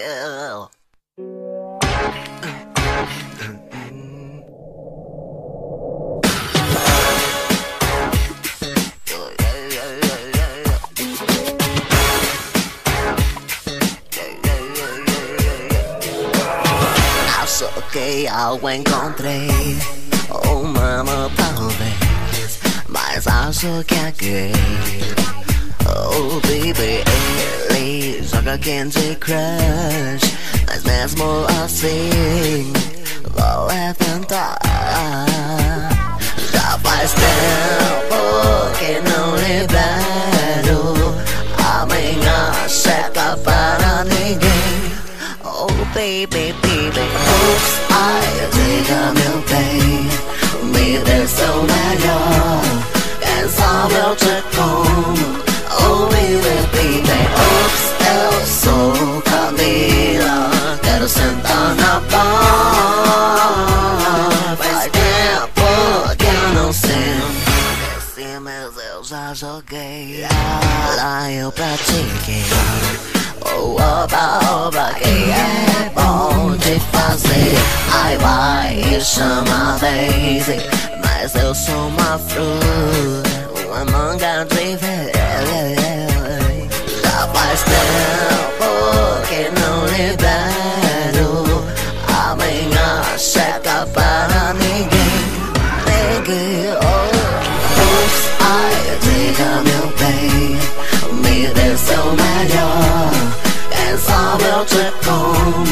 Ew. que algo encontré oh, Uma mapa vez Mas acho que aqui Oh baby, Ellie's like a Candy Crush. Let's more I sing Low left and by step, oh, can only battle. Aming a set up para Oh baby, baby, oops, I take já joguei, lá eu pratiquei. Oh, oba, oba, que é bom de fazer. Ai, vai, chama Daisy, mas eu sou uma fruta, uma manga de ver. Já faz tempo que não libero a checa para ninguém. Ninguém, te como,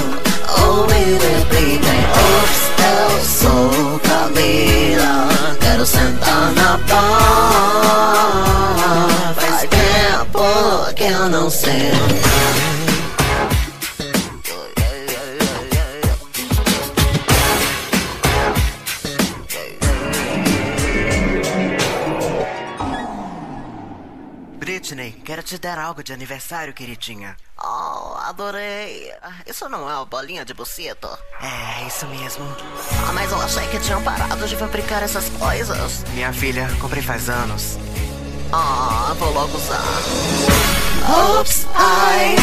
oh baby, baby, oops, eu sou Camila, quero sentar na bar. Faz tempo que eu não sento. Britney, quero te dar algo de aniversário, queridinha. Oh, adorei. Isso não é uma bolinha de buceta? É, isso mesmo. Ah, mas eu achei que tinham parado de fabricar essas coisas. Minha filha, comprei faz anos. Ah, vou logo usar. Oops, ai,